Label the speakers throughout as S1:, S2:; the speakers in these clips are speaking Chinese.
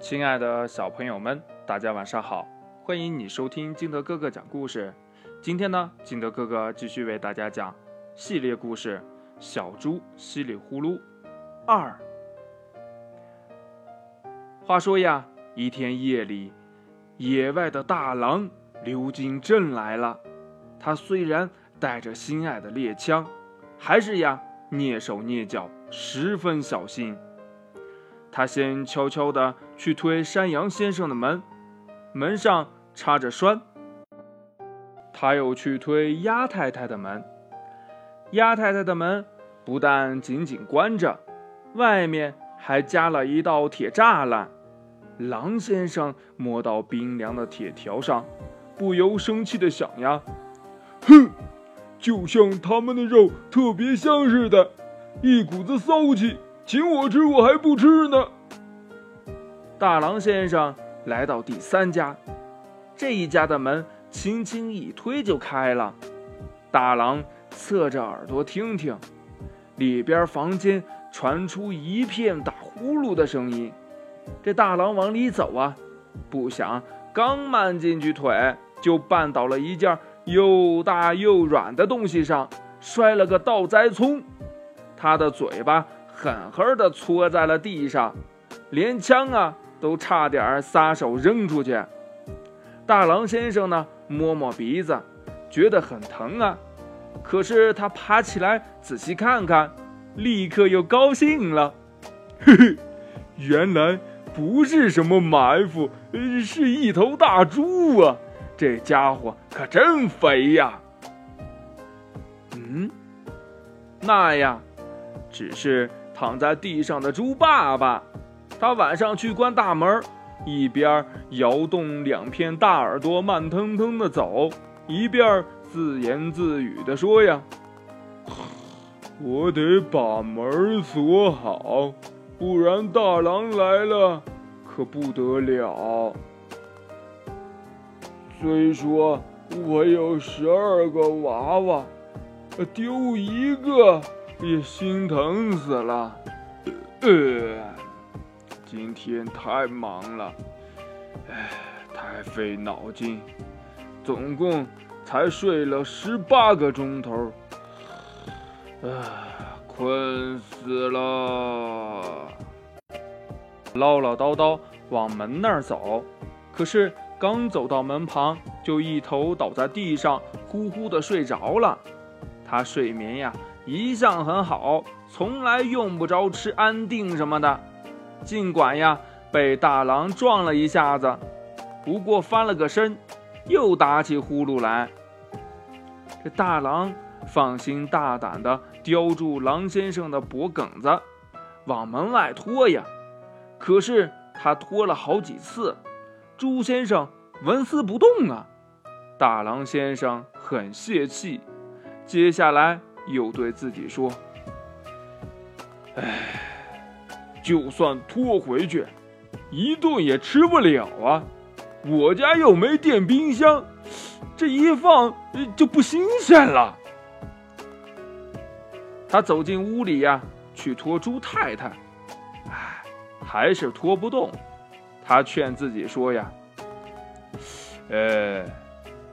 S1: 亲爱的小朋友们，大家晚上好！欢迎你收听金德哥哥讲故事。今天呢，金德哥哥继续为大家讲系列故事《小猪稀里呼噜二》。话说呀，一天夜里，野外的大狼溜进镇来了。他虽然带着心爱的猎枪，还是呀蹑手蹑脚，十分小心。他先悄悄地去推山羊先生的门，门上插着栓。他又去推鸭太太的门，鸭太太的门不但紧紧关着，外面还加了一道铁栅栏。狼先生摸到冰凉的铁条上，不由生气的想呀：“哼，就像他们的肉特别香似的，一股子骚气。”请我吃，我还不吃呢。大狼先生来到第三家，这一家的门轻轻一推就开了。大狼侧着耳朵听听，里边房间传出一片打呼噜的声音。这大狼往里走啊，不想刚迈进去腿，就绊倒了一件又大又软的东西上，摔了个倒栽葱。他的嘴巴。狠狠地搓在了地上，连枪啊都差点撒手扔出去。大狼先生呢，摸摸鼻子，觉得很疼啊。可是他爬起来仔细看看，立刻又高兴了。嘿嘿，原来不是什么埋伏，是一头大猪啊！这家伙可真肥呀。嗯，那呀，只是。躺在地上的猪爸爸，他晚上去关大门，一边摇动两片大耳朵，慢腾腾的走，一边自言自语的说：“呀，我得把门锁好，不然大狼来了可不得了。虽说我有十二个娃娃，丢一个。”也心疼死了，呃，今天太忙了，哎，太费脑筋，总共才睡了十八个钟头，啊，困死了。唠唠叨叨往门那儿走，可是刚走到门旁，就一头倒在地上，呼呼的睡着了。他睡眠呀。一向很好，从来用不着吃安定什么的。尽管呀，被大狼撞了一下子，不过翻了个身，又打起呼噜来。这大狼放心大胆地叼住狼先生的脖梗子，往门外拖呀。可是他拖了好几次，猪先生纹丝不动啊。大狼先生很泄气，接下来。又对自己说：“哎，就算拖回去，一顿也吃不了啊！我家又没电冰箱，这一放就不新鲜了。”他走进屋里呀，去拖猪太太，哎，还是拖不动。他劝自己说：“呀，呃，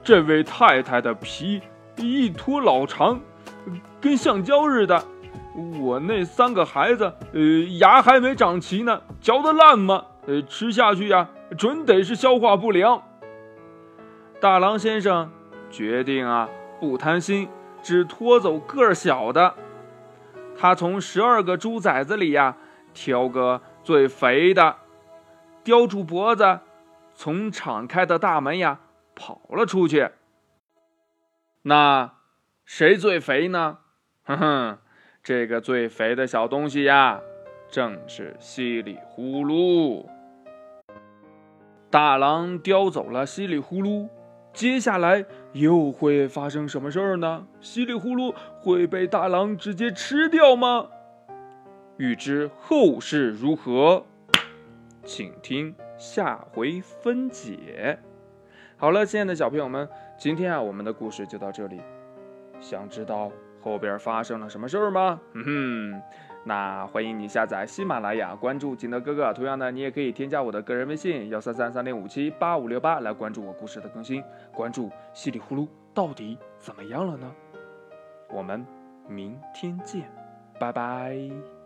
S1: 这位太太的皮一拖老长。”跟橡胶似的，我那三个孩子，呃，牙还没长齐呢，嚼得烂吗？呃，吃下去呀，准得是消化不良。大狼先生决定啊，不贪心，只拖走个儿小的。他从十二个猪崽子里呀，挑个最肥的，叼住脖子，从敞开的大门呀跑了出去。那。谁最肥呢？哼哼，这个最肥的小东西呀，正是稀里呼噜。大狼叼走了稀里呼噜，接下来又会发生什么事儿呢？稀里呼噜会被大狼直接吃掉吗？欲知后事如何，请听下回分解。好了，亲爱的小朋友们，今天啊，我们的故事就到这里。想知道后边发生了什么事儿吗？嗯哼，那欢迎你下载喜马拉雅，关注景德哥哥。同样呢，你也可以添加我的个人微信幺三三三零五七八五六八来关注我故事的更新。关注稀里呼噜到底怎么样了呢？我们明天见，拜拜。